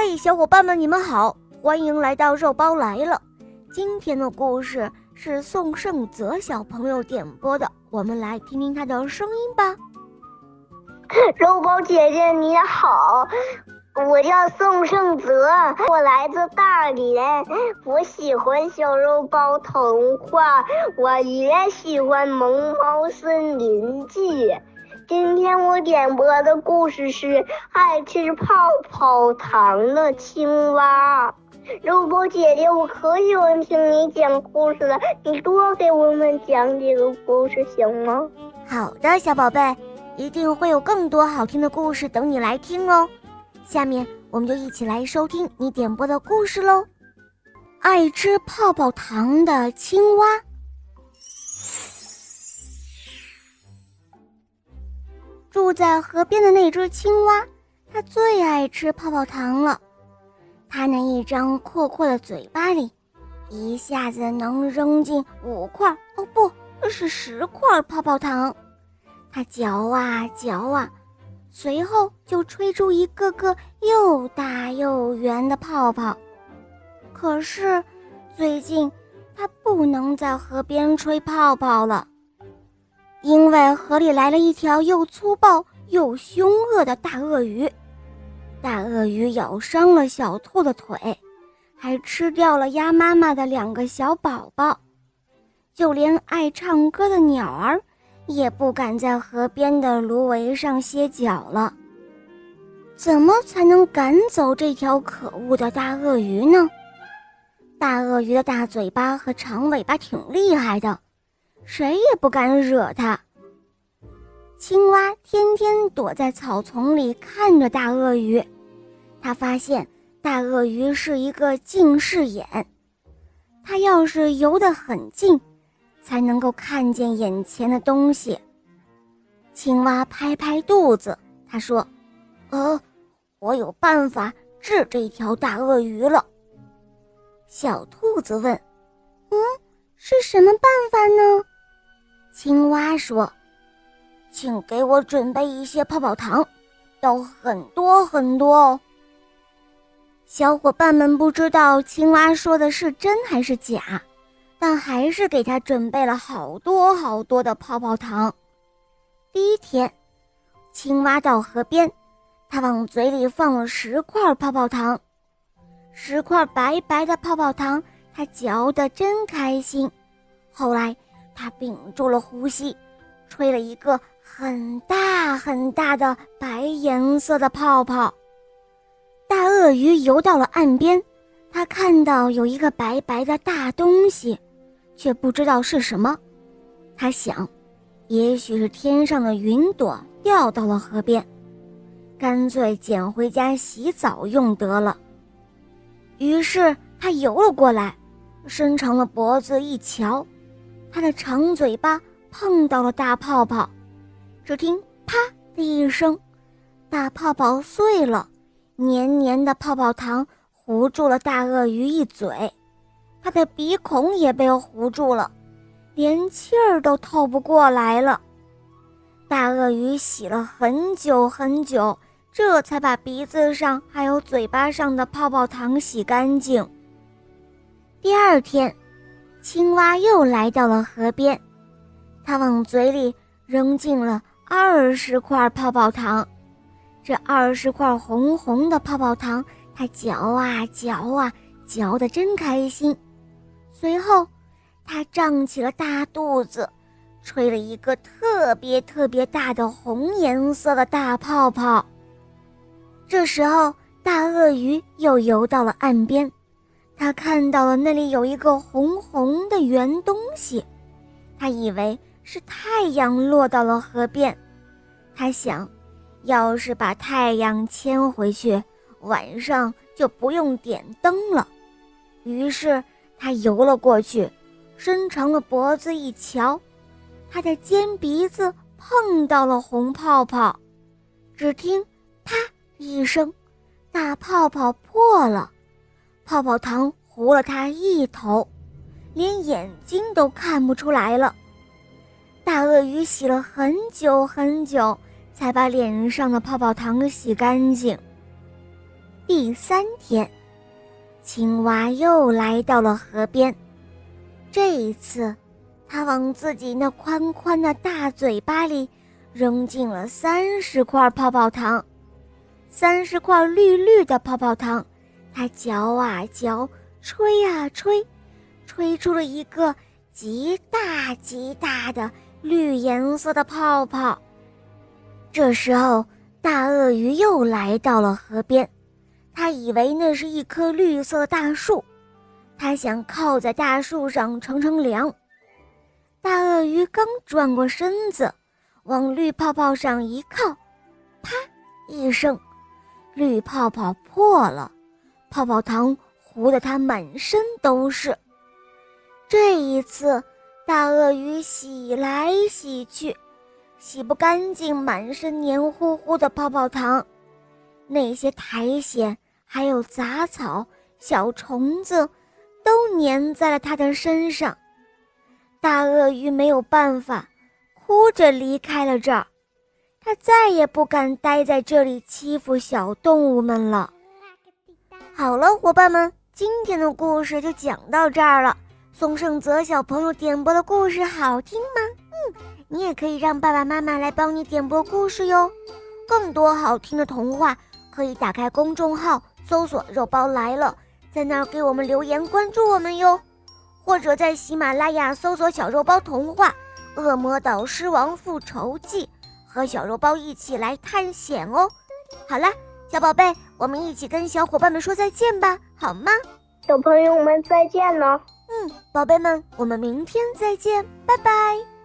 嘿，小伙伴们，你们好，欢迎来到肉包来了。今天的故事是宋胜泽小朋友点播的，我们来听听他的声音吧。肉包姐姐你好，我叫宋胜泽，我来自大连，我喜欢小肉包童话，我也喜欢《萌猫森林记》。今天我点播的故事是爱吃泡泡糖的青蛙。肉包姐姐，我可喜欢听你讲故事了，你多给我们讲几个故事行吗？好的，小宝贝，一定会有更多好听的故事等你来听哦。下面我们就一起来收听你点播的故事喽。爱吃泡泡糖的青蛙。住在河边的那只青蛙，它最爱吃泡泡糖了。它那一张阔阔的嘴巴里，一下子能扔进五块哦，不是十块泡泡糖。它嚼啊嚼啊，随后就吹出一个个又大又圆的泡泡。可是，最近它不能在河边吹泡泡了。因为河里来了一条又粗暴又凶恶的大鳄鱼，大鳄鱼咬伤了小兔的腿，还吃掉了鸭妈妈的两个小宝宝，就连爱唱歌的鸟儿也不敢在河边的芦苇上歇脚了。怎么才能赶走这条可恶的大鳄鱼呢？大鳄鱼的大嘴巴和长尾巴挺厉害的。谁也不敢惹它。青蛙天天躲在草丛里看着大鳄鱼，它发现大鳄鱼是一个近视眼，它要是游得很近，才能够看见眼前的东西。青蛙拍拍肚子，他说：“呃，我有办法治这条大鳄鱼了。”小兔子问：“嗯，是什么办法呢？”说：“请给我准备一些泡泡糖，要很多很多哦。”小伙伴们不知道青蛙说的是真还是假，但还是给他准备了好多好多的泡泡糖。第一天，青蛙到河边，他往嘴里放了十块泡泡糖，十块白白的泡泡糖，他嚼得真开心。后来。他屏住了呼吸，吹了一个很大很大的白颜色的泡泡。大鳄鱼游到了岸边，它看到有一个白白的大东西，却不知道是什么。它想，也许是天上的云朵掉到了河边，干脆捡回家洗澡用得了。于是他游了过来，伸长了脖子一瞧。它的长嘴巴碰到了大泡泡，只听“啪”的一声，大泡泡碎了，黏黏的泡泡糖糊住了大鳄鱼一嘴，它的鼻孔也被糊住了，连气儿都透不过来了。大鳄鱼洗了很久很久，这才把鼻子上还有嘴巴上的泡泡糖洗干净。第二天。青蛙又来到了河边，他往嘴里扔进了二十块泡泡糖。这二十块红红的泡泡糖，他嚼啊嚼啊，嚼得真开心。随后，他胀起了大肚子，吹了一个特别特别大的红颜色的大泡泡。这时候，大鳄鱼又游到了岸边。他看到了那里有一个红红的圆东西，他以为是太阳落到了河边。他想，要是把太阳牵回去，晚上就不用点灯了。于是他游了过去，伸长了脖子一瞧，他的尖鼻子碰到了红泡泡，只听“啪”一声，大泡泡破了。泡泡糖糊了他一头，连眼睛都看不出来了。大鳄鱼洗了很久很久，才把脸上的泡泡糖洗干净。第三天，青蛙又来到了河边。这一次，它往自己那宽宽的大嘴巴里扔进了三十块泡泡糖，三十块绿绿的泡泡糖。它嚼啊嚼，吹啊吹，吹出了一个极大极大的绿颜色的泡泡。这时候，大鳄鱼又来到了河边，它以为那是一棵绿色的大树，它想靠在大树上乘乘凉。大鳄鱼刚转过身子，往绿泡泡上一靠，啪一声，绿泡泡破了。泡泡糖糊得它满身都是。这一次，大鳄鱼洗来洗去，洗不干净满身黏糊糊的泡泡糖，那些苔藓还有杂草、小虫子都粘在了它的身上。大鳄鱼没有办法，哭着离开了这儿。它再也不敢待在这里欺负小动物们了。好了，伙伴们，今天的故事就讲到这儿了。宋胜泽小朋友点播的故事好听吗？嗯，你也可以让爸爸妈妈来帮你点播故事哟。更多好听的童话，可以打开公众号搜索“肉包来了”，在那儿给我们留言关注我们哟。或者在喜马拉雅搜索“小肉包童话《恶魔岛狮王复仇记》，和小肉包一起来探险哦。好了。小宝贝，我们一起跟小伙伴们说再见吧，好吗？小朋友们再见了。嗯，宝贝们，我们明天再见，拜拜。